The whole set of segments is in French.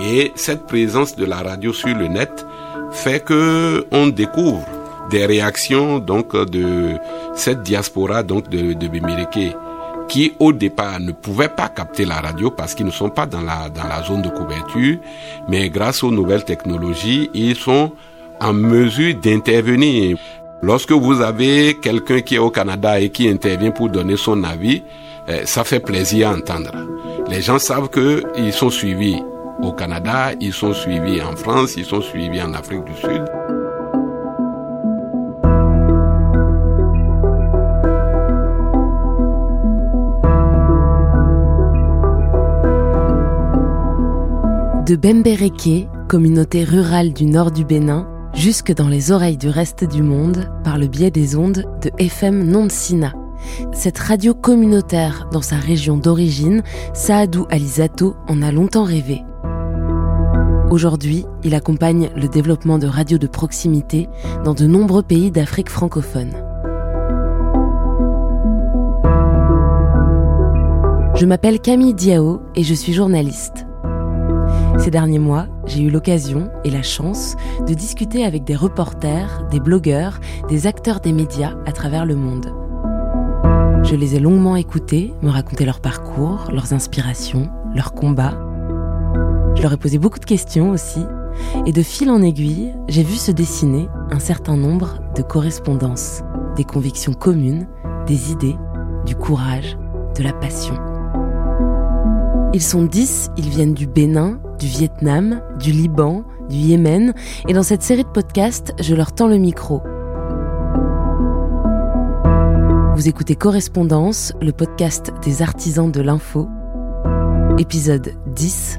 Et cette présence de la radio sur le net fait que on découvre des réactions donc de cette diaspora donc de, de qui au départ ne pouvaient pas capter la radio parce qu'ils ne sont pas dans la, dans la zone de couverture, mais grâce aux nouvelles technologies, ils sont en mesure d'intervenir. Lorsque vous avez quelqu'un qui est au Canada et qui intervient pour donner son avis, eh, ça fait plaisir à entendre. Les gens savent qu'ils sont suivis au Canada, ils sont suivis en France, ils sont suivis en Afrique du Sud. De Bembereke, communauté rurale du nord du Bénin, jusque dans les oreilles du reste du monde par le biais des ondes de FM Nonsina. Cette radio communautaire dans sa région d'origine, Saadou Alizato en a longtemps rêvé. Aujourd'hui, il accompagne le développement de radios de proximité dans de nombreux pays d'Afrique francophone. Je m'appelle Camille Diao et je suis journaliste. Ces derniers mois, j'ai eu l'occasion et la chance de discuter avec des reporters, des blogueurs, des acteurs des médias à travers le monde. Je les ai longuement écoutés, me raconter leur parcours, leurs inspirations, leurs combats. Je leur ai posé beaucoup de questions aussi, et de fil en aiguille, j'ai vu se dessiner un certain nombre de correspondances, des convictions communes, des idées, du courage, de la passion. Ils sont dix, ils viennent du Bénin, du Vietnam, du Liban, du Yémen, et dans cette série de podcasts, je leur tends le micro. Vous écoutez Correspondance, le podcast des artisans de l'info. Épisode 10,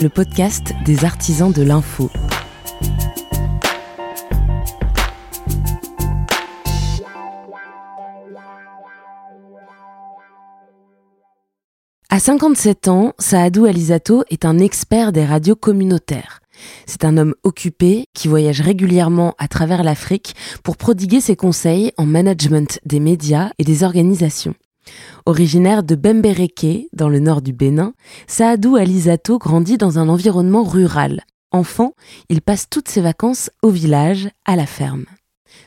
le podcast des artisans de l'info. À 57 ans, Saadou Alizato est un expert des radios communautaires. C'est un homme occupé qui voyage régulièrement à travers l'Afrique pour prodiguer ses conseils en management des médias et des organisations. Originaire de Bembereke, dans le nord du Bénin, Saadou Alizato grandit dans un environnement rural. Enfant, il passe toutes ses vacances au village, à la ferme.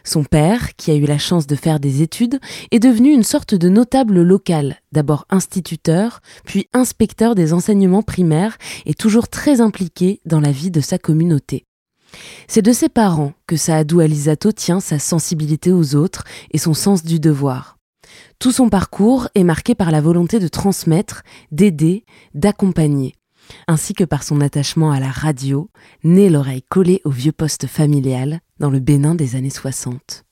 Son père, qui a eu la chance de faire des études, est devenu une sorte de notable local, d'abord instituteur, puis inspecteur des enseignements primaires et toujours très impliqué dans la vie de sa communauté. C'est de ses parents que Saadou Alizato tient sa sensibilité aux autres et son sens du devoir. Tout son parcours est marqué par la volonté de transmettre, d'aider, d'accompagner ainsi que par son attachement à la radio, né l'oreille collée au vieux poste familial dans le Bénin des années 60.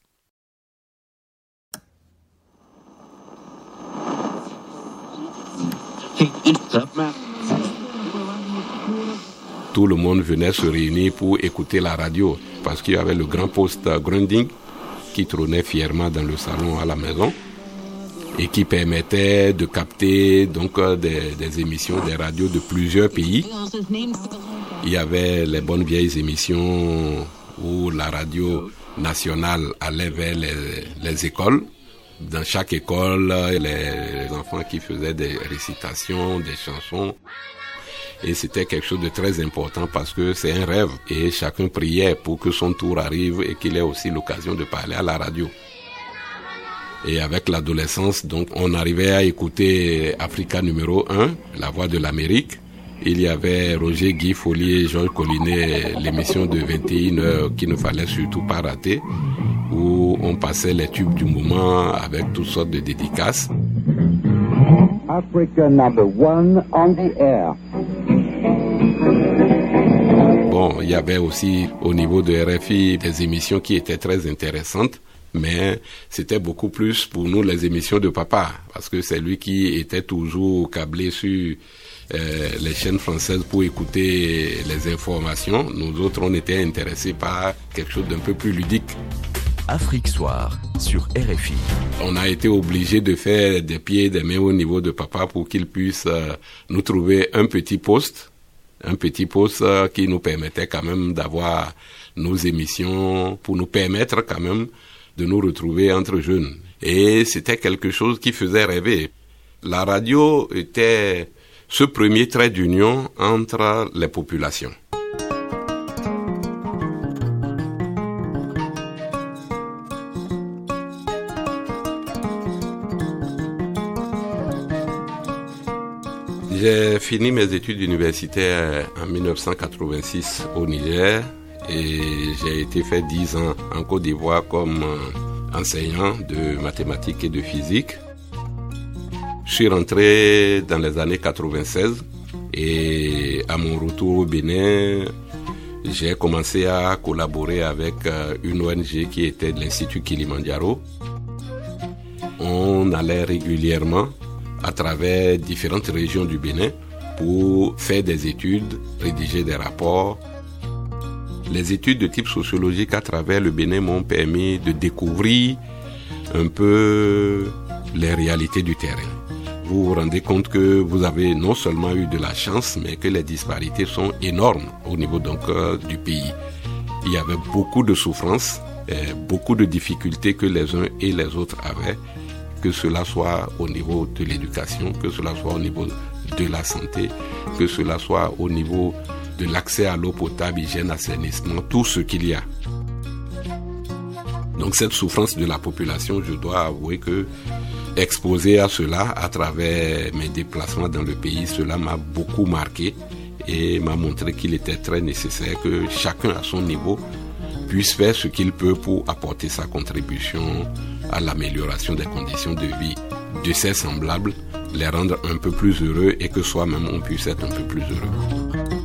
Tout le monde venait se réunir pour écouter la radio parce qu'il y avait le grand poste Grunding qui trônait fièrement dans le salon à la maison et qui permettait de capter donc euh, des, émissions des radios de plusieurs pays. Il y avait les bonnes vieilles émissions où la radio nationale allait vers les, écoles. Dans chaque école, les, enfants qui faisaient des récitations, des chansons. Et c'était quelque chose de très important parce que c'est un rêve. Et chacun priait pour que son tour arrive et qu'il ait aussi l'occasion de parler à la radio. Et avec l'adolescence, donc, on arrivait à écouter Africa numéro 1, La Voix de l'Amérique. Il y avait Roger Guy Follier Georges Collinet, l'émission de 21 heures qu'il ne fallait surtout pas rater, où on passait les tubes du moment avec toutes sortes de dédicaces. Africa number one on the air. Bon, il y avait aussi au niveau de RFI des émissions qui étaient très intéressantes mais c'était beaucoup plus pour nous les émissions de papa, parce que c'est lui qui était toujours câblé sur euh, les chaînes françaises pour écouter les informations. Nous autres, on était intéressés par quelque chose d'un peu plus ludique. Afrique Soir sur RFI. On a été obligé de faire des pieds, des mains au niveau de papa pour qu'il puisse euh, nous trouver un petit poste, un petit poste euh, qui nous permettait quand même d'avoir nos émissions, pour nous permettre quand même de nous retrouver entre jeunes. Et c'était quelque chose qui faisait rêver. La radio était ce premier trait d'union entre les populations. J'ai fini mes études universitaires en 1986 au Niger et j'ai été fait 10 ans en Côte d'Ivoire comme euh, enseignant de mathématiques et de physique. Je suis rentré dans les années 96 et à mon retour au Bénin, j'ai commencé à collaborer avec euh, une ONG qui était l'Institut Kilimandjaro. On allait régulièrement à travers différentes régions du Bénin pour faire des études, rédiger des rapports. Les études de type sociologique à travers le Bénin m'ont permis de découvrir un peu les réalités du terrain vous vous rendez compte que vous avez non seulement eu de la chance, mais que les disparités sont énormes au niveau donc euh, du pays. Il y avait beaucoup de souffrances, beaucoup de difficultés que les uns et les autres avaient, que cela soit au niveau de l'éducation, que cela soit au niveau de la santé, que cela soit au niveau de l'accès à l'eau potable, hygiène, assainissement, tout ce qu'il y a. Donc cette souffrance de la population, je dois avouer que exposé à cela à travers mes déplacements dans le pays, cela m'a beaucoup marqué et m'a montré qu'il était très nécessaire que chacun à son niveau puisse faire ce qu'il peut pour apporter sa contribution à l'amélioration des conditions de vie de ses semblables, les rendre un peu plus heureux et que soi-même on puisse être un peu plus heureux.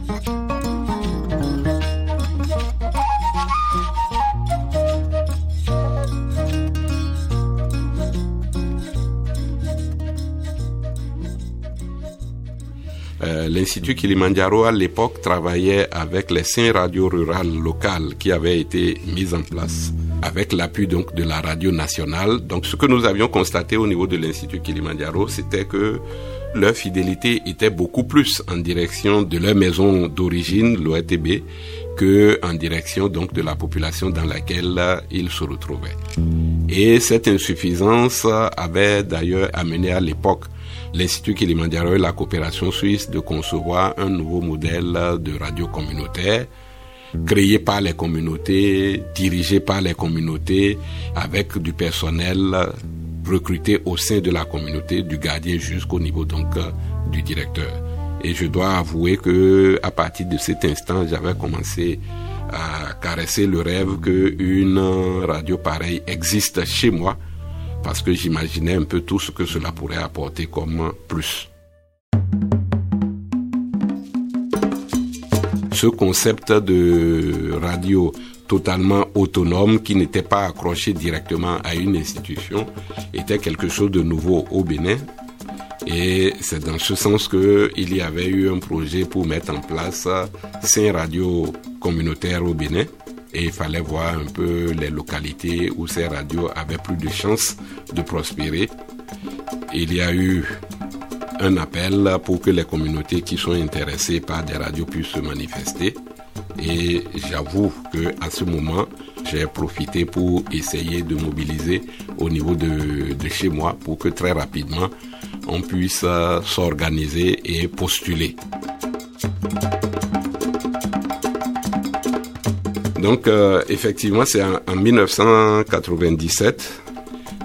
l'Institut Kilimanjaro à l'époque travaillait avec les cinq radios rurales locales qui avaient été mises en place avec l'appui donc de la radio nationale. Donc ce que nous avions constaté au niveau de l'Institut Kilimanjaro, c'était que leur fidélité était beaucoup plus en direction de leur maison d'origine, l'OETB, que en direction donc de la population dans laquelle ils se retrouvaient. Et cette insuffisance avait d'ailleurs amené à l'époque l'Institut Kilimanjaro et la coopération suisse de concevoir un nouveau modèle de radio communautaire créé par les communautés, dirigé par les communautés, avec du personnel recruté au sein de la communauté, du gardien jusqu'au niveau donc du directeur. Et je dois avouer que à partir de cet instant, j'avais commencé à caresser le rêve qu'une radio pareille existe chez moi parce que j'imaginais un peu tout ce que cela pourrait apporter comme plus. Ce concept de radio totalement autonome qui n'était pas accroché directement à une institution était quelque chose de nouveau au Bénin. Et c'est dans ce sens qu'il y avait eu un projet pour mettre en place cinq radios communautaires au Bénin et il fallait voir un peu les localités où ces radios avaient plus de chances de prospérer. Il y a eu un appel pour que les communautés qui sont intéressées par des radios puissent se manifester. Et j'avoue que à ce moment, j'ai profité pour essayer de mobiliser au niveau de, de, chez moi pour que très rapidement on puisse s'organiser et postuler. Donc, euh, effectivement, c'est en, 1997.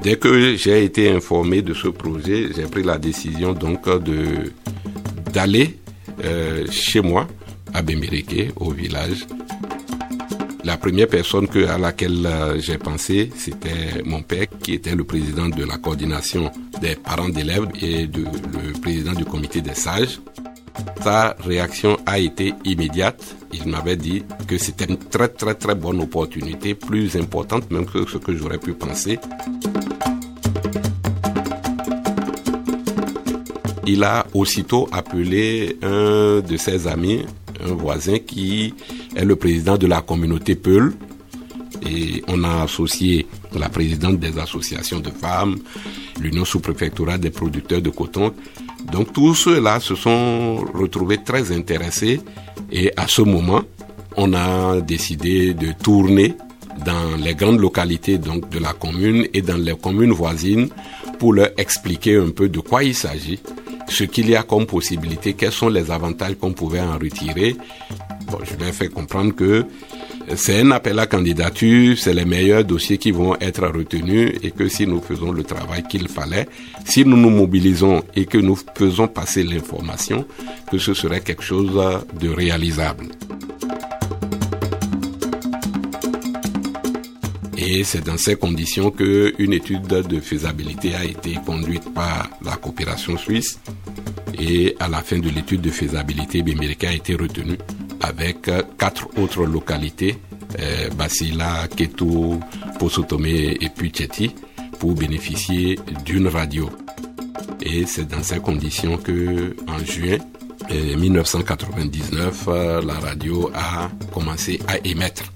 Dès que j'ai été informé de ce projet, j'ai pris la décision donc de d'aller euh, chez moi à Bembireke, au village. La première personne à laquelle euh, j'ai pensé, c'était mon père, qui était le président de la coordination des parents d'élèves et le président du comité des sages. sa réaction a été immédiate. Il m'avait dit que c'était une très très très bonne opportunité, plus importante même que ce que j'aurais pu penser. Il a aussitôt appelé un de ses amis, un voisin qui est le président de la communauté Peul. Et on a associé la présidente des associations de femmes, l'Union sous-préfectorale des producteurs de coton. Donc tous ceux-là se sont retrouvés très intéressés et à ce moment, on a décidé de tourner dans les grandes localités donc de la commune et dans les communes voisines pour leur expliquer un peu de quoi il s'agit ce qu'il y a comme possibilité, quels sont les avantages qu'on pouvait en retirer. Je leur ai fait comprendre que c'est un appel à candidature, c'est les meilleurs dossiers qui vont être retenus et que si nous faisons le travail qu'il fallait, si nous nous mobilisons et que nous faisons passer l'information, que ce serait quelque chose de réalisable. Et c'est dans ces conditions qu'une étude de faisabilité a été conduite par la coopération suisse. Et à la fin de l'étude de faisabilité, Bimirika a été retenu avec quatre autres localités, euh, Basila, Keto, Posotomé et puis pour bénéficier d'une radio. Et c'est dans ces conditions que, en juin 1999, euh, la radio a commencé à émettre.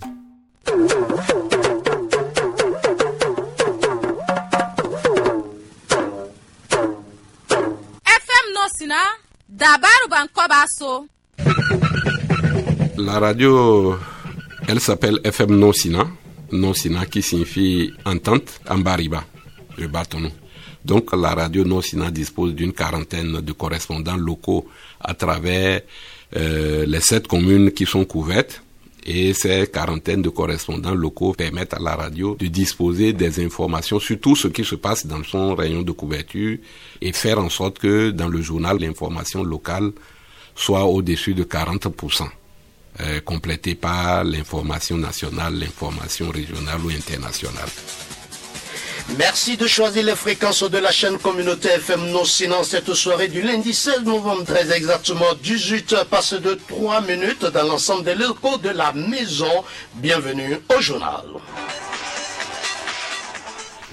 La radio, elle s'appelle FM Non Sina. Non Sina qui signifie entente en bariba, le bâton. Donc la radio Non Sina dispose d'une quarantaine de correspondants locaux à travers euh, les sept communes qui sont couvertes. Et ces quarantaines de correspondants locaux permettent à la radio de disposer des informations sur tout ce qui se passe dans son rayon de couverture et faire en sorte que dans le journal, l'information locale soit au-dessus de 40%, euh, complétée par l'information nationale, l'information régionale ou internationale. Merci de choisir les fréquences de la chaîne communautaire FM Non Sinon cette soirée du lundi 16 novembre, très exactement 18 passe de 3 minutes dans l'ensemble des locaux de la maison. Bienvenue au journal.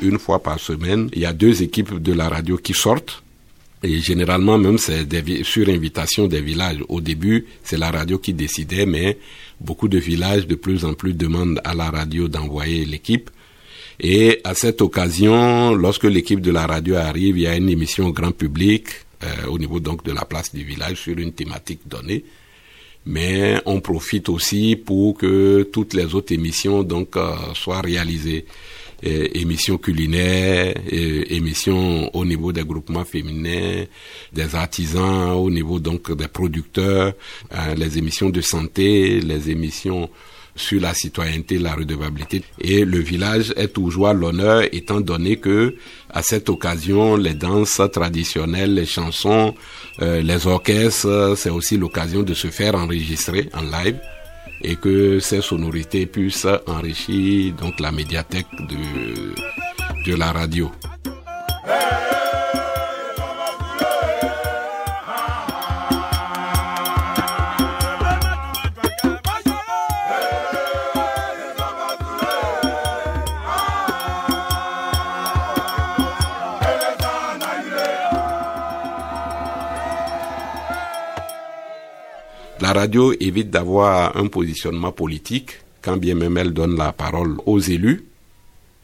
Une fois par semaine, il y a deux équipes de la radio qui sortent. Et généralement, même, c'est sur invitation des villages. Au début, c'est la radio qui décidait, mais beaucoup de villages de plus en plus demandent à la radio d'envoyer l'équipe. Et à cette occasion, lorsque l'équipe de la radio arrive, il y a une émission au grand public euh, au niveau donc de la place du village sur une thématique donnée. Mais on profite aussi pour que toutes les autres émissions donc euh, soient réalisées. émissions culinaires, émissions au niveau des groupements féminins, des artisans, au niveau donc des producteurs, euh, les émissions de santé, les émissions sur la citoyenneté, la redevabilité. Et le village est toujours l'honneur étant donné que à cette occasion, les danses traditionnelles, les chansons, euh, les orchestres, c'est aussi l'occasion de se faire enregistrer en live et que ces sonorités puissent enrichir donc la médiathèque de, de la radio. La radio évite d'avoir un positionnement politique, quand bien même elle donne la parole aux élus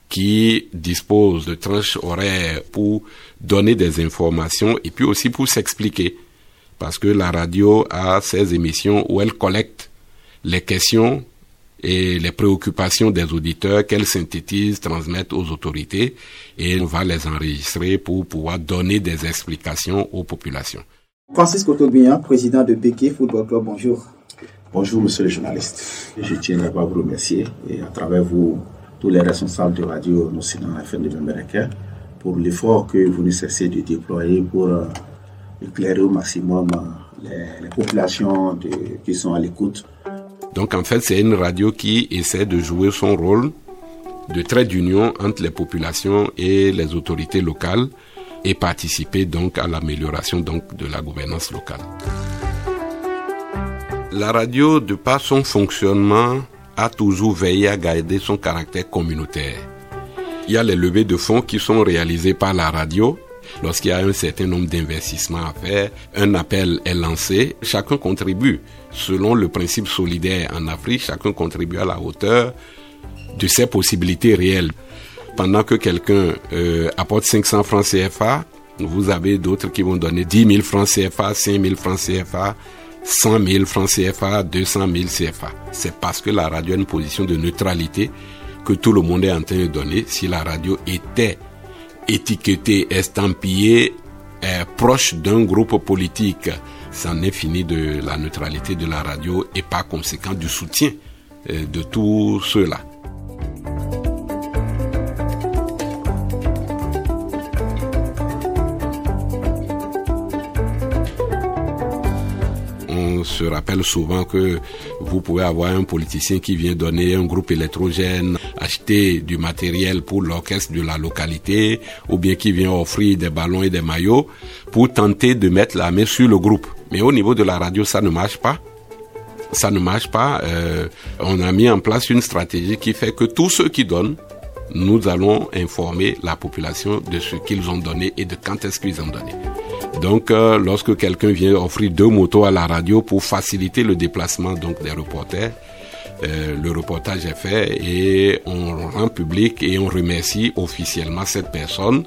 qui disposent de tranches horaires pour donner des informations et puis aussi pour s'expliquer. Parce que la radio a ses émissions où elle collecte les questions et les préoccupations des auditeurs qu'elle synthétise, transmet aux autorités et on va les enregistrer pour pouvoir donner des explications aux populations. Francis Cotobien, président de Béquet Football Club, bonjour. Bonjour, monsieur le journaliste. Je tiens à vous remercier et à travers vous, tous les responsables de radio Nocina FM de Américain pour l'effort que vous ne cessez de déployer pour euh, éclairer au maximum euh, les, populations qui sont à l'écoute. Donc en fait, c'est une radio qui essaie de jouer son rôle de trait d'union entre les populations et les autorités locales et participer donc à l'amélioration donc de la gouvernance locale. La radio, de par son fonctionnement, a toujours veillé à garder son caractère communautaire. Il y a les levées de fonds qui sont réalisées par la radio. Lorsqu'il y a un certain nombre d'investissements à faire, un appel est lancé, chacun contribue. Selon le principe solidaire en Afrique, chacun contribue à la hauteur de ses possibilités réelles. Pendant que quelqu'un euh, apporte 500 francs CFA, vous avez d'autres qui vont donner 10 000 francs CFA, 5 000 francs CFA, 100 000 francs CFA, 200 000 CFA. C'est parce que la radio a une position de neutralité que tout le monde est en train de donner. Si la radio était étiquetée, estampillée, euh, proche d'un groupe politique, ça n'est fini de la neutralité de la radio et par conséquent du soutien euh, de tous ceux-là. On se rappelle souvent que vous pouvez avoir un politicien qui vient donner un groupe électrogène, acheter du matériel pour l'orchestre de la localité, ou bien qui vient offrir des ballons et des maillots pour tenter de mettre la main sur le groupe. Mais au niveau de la radio, ça ne marche pas. Ça ne marche pas. Euh, on a mis en place une stratégie qui fait que tous ceux qui donnent, nous allons informer la population de ce qu'ils ont donné et de quand est-ce qu'ils ont donné. Donc, euh, lorsque quelqu'un vient offrir deux motos à la radio pour faciliter le déplacement donc des reporters, euh, le reportage est fait et on rend public et on remercie officiellement cette personne.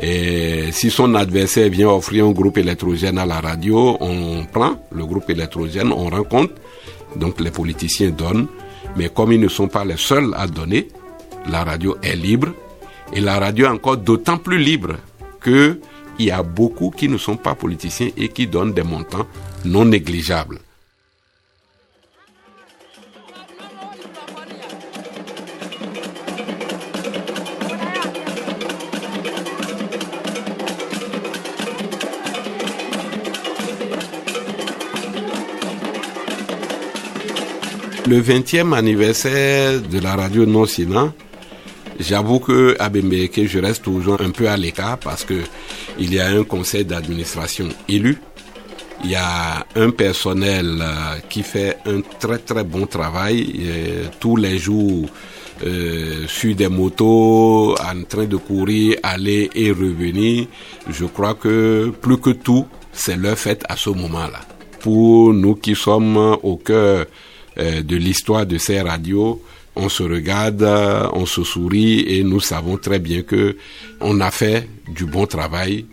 Et si son adversaire vient offrir un groupe électrogène à la radio, on prend le groupe électrogène, on rencontre. Donc les politiciens donnent, mais comme ils ne sont pas les seuls à donner, la radio est libre et la radio est encore d'autant plus libre que il y a beaucoup qui ne sont pas politiciens et qui donnent des montants non négligeables. Le 20e anniversaire de la radio non J'avoue que à que je reste toujours un peu à l'écart parce que il y a un conseil d'administration élu. Il y a un personnel euh, qui fait un très très bon travail tous les jours euh, sur des motos, en train de courir, aller et revenir. Je crois que plus que tout, c'est leur fête à ce moment-là. Pour nous qui sommes au cœur euh, de l'histoire de ces radios, on se regarde, on se sourit et nous savons très bien que on a fait du bon travail.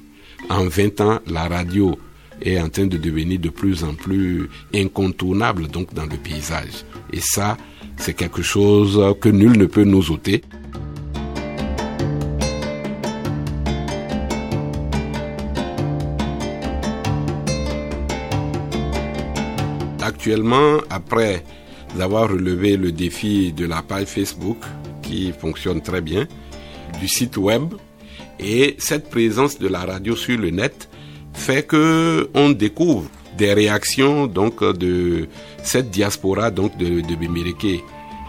En 20 ans, la radio est en train de devenir de plus en plus incontournable dans le paysage. Et ça, c'est quelque chose que nul ne peut nous ôter. Actuellement, après d'avoir relevé le défi de la page Facebook qui fonctionne très bien, du site web. Et cette présence de la radio sur le net fait que on découvre des réactions donc de cette diaspora donc de, de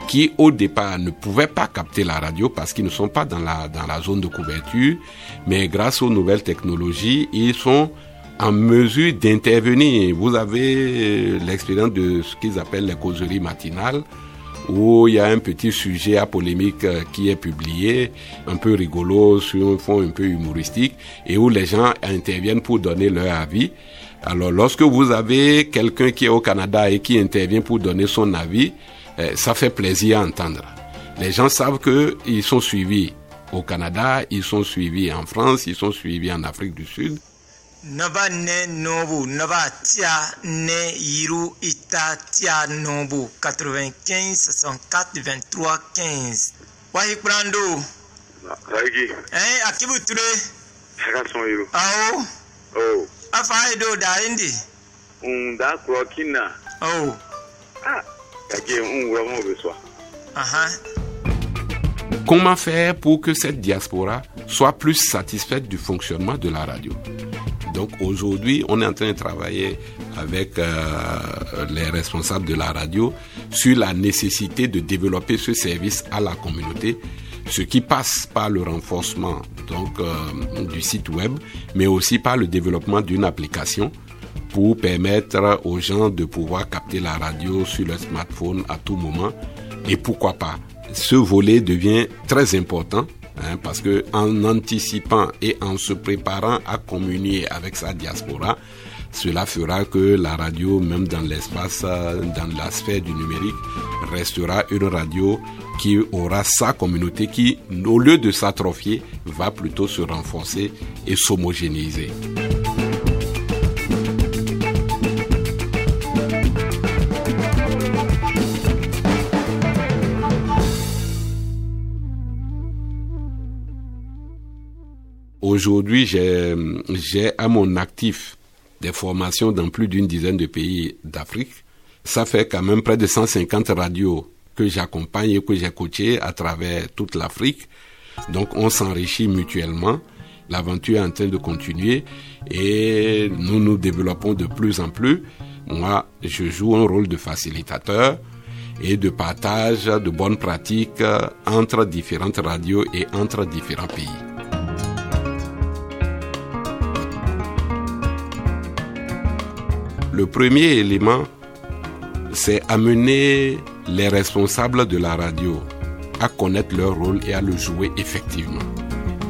qui au départ ne pouvaient pas capter la radio parce qu'ils ne sont pas dans la dans la zone de couverture. Mais grâce aux nouvelles technologies ils sont en mesure d'intervenir. Vous avez euh, l'expérience de ce qu'ils appellent les causeries matinales, où il y a un petit sujet à polémique euh, qui est publié, un peu rigolo, sur un fond un peu humoristique, et où les gens interviennent pour donner leur avis. Alors lorsque vous avez quelqu'un qui est au Canada et qui intervient pour donner son avis, euh, ça fait plaisir à entendre. Les gens savent qu'ils sont suivis au Canada, ils sont suivis en France, ils sont suivis en Afrique du Sud. Naba ne nobu, naba tia ne yiru ita tia nobu, 95 64 23 15. Wahi prando. Raigi. Eh, akibu ture. Saka son yiru. Ao. Oh. Afa edo da indi. Un da kro kina. Oh. Ah, kage un wura mo beswa. Aha. Comment faire pour que cette diaspora soit plus satisfaite du fonctionnement de la radio? Donc aujourd'hui, on est en train de travailler avec euh, les responsables de la radio sur la nécessité de développer ce service à la communauté, ce qui passe par le renforcement donc euh, du site web, mais aussi par le développement d'une application pour permettre aux gens de pouvoir capter la radio sur leur smartphone à tout moment. Et pourquoi pas? Ce volet devient très important hein, parce que en anticipant et en se préparant à communier avec sa diaspora, cela fera que la radio, même dans l'espace, dans la sphère du numérique, restera une radio qui aura sa communauté qui, au lieu de s'atrophier, va plutôt se renforcer et s'homogénéiser. Aujourd'hui, j'ai à mon actif des formations dans plus d'une dizaine de pays d'Afrique. Ça fait quand même près de 150 radios que j'accompagne et que j'ai coaché à travers toute l'Afrique. Donc on s'enrichit mutuellement. L'aventure est en train de continuer et nous nous développons de plus en plus. Moi, je joue un rôle de facilitateur et de partage de bonnes pratiques entre différentes radios et entre différents pays. Le premier élément, c'est amener les responsables de la radio à connaître leur rôle et à le jouer effectivement.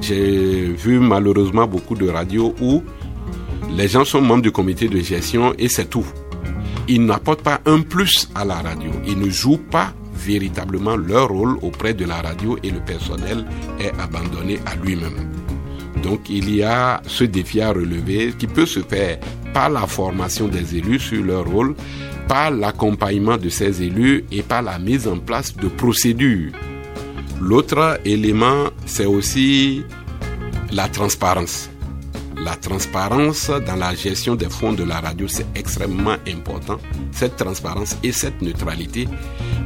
J'ai vu malheureusement beaucoup de radios où les gens sont membres du comité de gestion et c'est tout. Ils n'apportent pas un plus à la radio. Ils ne jouent pas véritablement leur rôle auprès de la radio et le personnel est abandonné à lui-même. Donc il y a ce défi à relever qui peut se faire par la formation des élus sur leur rôle, par l'accompagnement de ces élus et par la mise en place de procédures. L'autre élément, c'est aussi la transparence. La transparence dans la gestion des fonds de la radio, c'est extrêmement important. Cette transparence et cette neutralité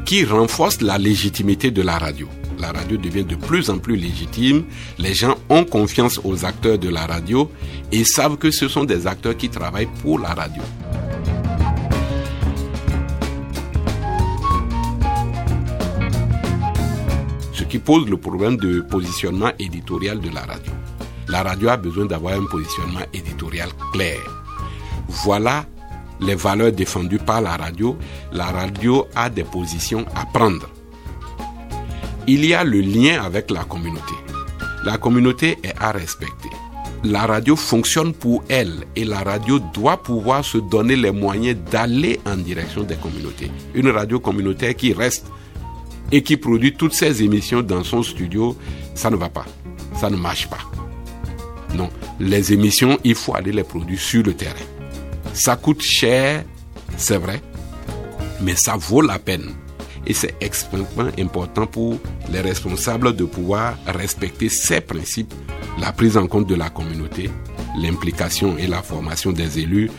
qui renforcent la légitimité de la radio la radio devient de plus en plus légitime. Les gens ont confiance aux acteurs de la radio et savent que ce sont des acteurs qui travaillent pour la radio. Ce qui pose le problème de positionnement éditorial de la radio. La radio a besoin d'avoir un positionnement éditorial clair. Voilà les valeurs défendues par la radio. La radio a des positions à prendre il y a le lien avec la communauté. La communauté est à respecter. La radio fonctionne pour elle et la radio doit pouvoir se donner les moyens d'aller en direction des communautés. Une radio communautaire qui reste et qui produit toutes ses émissions dans son studio, ça ne va pas. Ça ne marche pas. Non, les émissions, il faut aller les produire sur le terrain. Ça coûte cher, c'est vrai, mais ça vaut la peine et c'est extrêmement important pour les responsables de pouvoir respecter ces principes, la prise en compte de la communauté, l'implication et la formation des élus,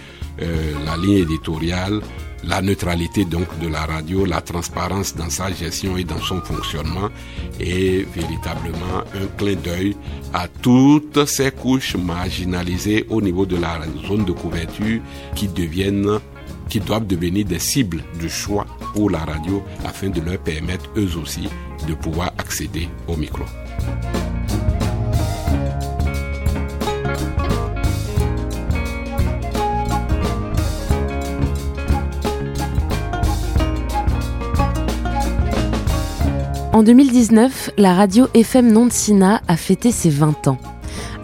euh, la ligne éditoriale, la neutralité donc de la radio, la transparence dans sa gestion et dans son fonctionnement et véritablement un clin d'œil à toutes ces couches marginalisées au niveau de la zone de couverture qui deviennent qui doivent devenir des cibles de choix pour la radio afin de leur permettre eux aussi de pouvoir accéder au micro. En 2019, la radio FM Nonsina a fêté ses 20 ans.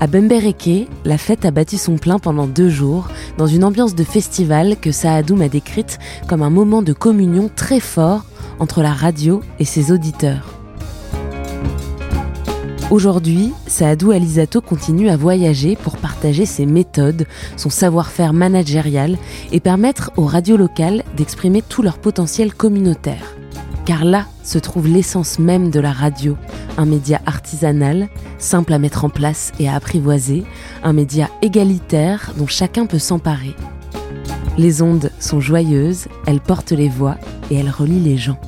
À Bembereke, la fête a battu son plein pendant deux jours, dans une ambiance de festival que Saadoum a décrite comme un moment de communion très fort entre la radio et ses auditeurs. Aujourd'hui, Saadou Alizato continue à voyager pour partager ses méthodes, son savoir-faire managérial et permettre aux radios locales d'exprimer tout leur potentiel communautaire. Car là se trouve l'essence même de la radio, un média artisanal, simple à mettre en place et à apprivoiser, un média égalitaire dont chacun peut s'emparer. Les ondes sont joyeuses, elles portent les voix et elles relient les gens.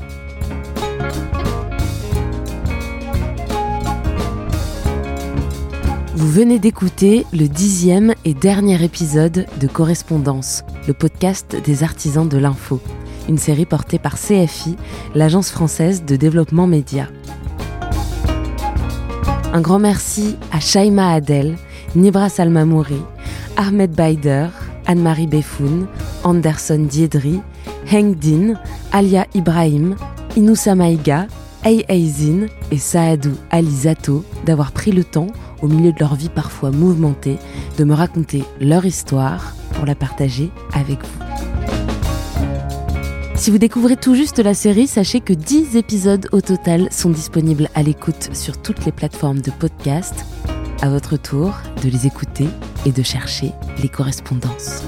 Vous venez d'écouter le dixième et dernier épisode de Correspondance, le podcast des artisans de l'info une série portée par CFI, l'agence française de développement média. Un grand merci à Shaima Adel, Nibra Salmamouri, Ahmed Baider, Anne-Marie Befoun, Anderson Diedri, Heng Din, Alia Ibrahim, Inoussa Maïga, Ei Eizin et Saadou Alizato d'avoir pris le temps, au milieu de leur vie parfois mouvementée, de me raconter leur histoire pour la partager avec vous. Si vous découvrez tout juste la série, sachez que 10 épisodes au total sont disponibles à l'écoute sur toutes les plateformes de podcast. À votre tour de les écouter et de chercher les correspondances.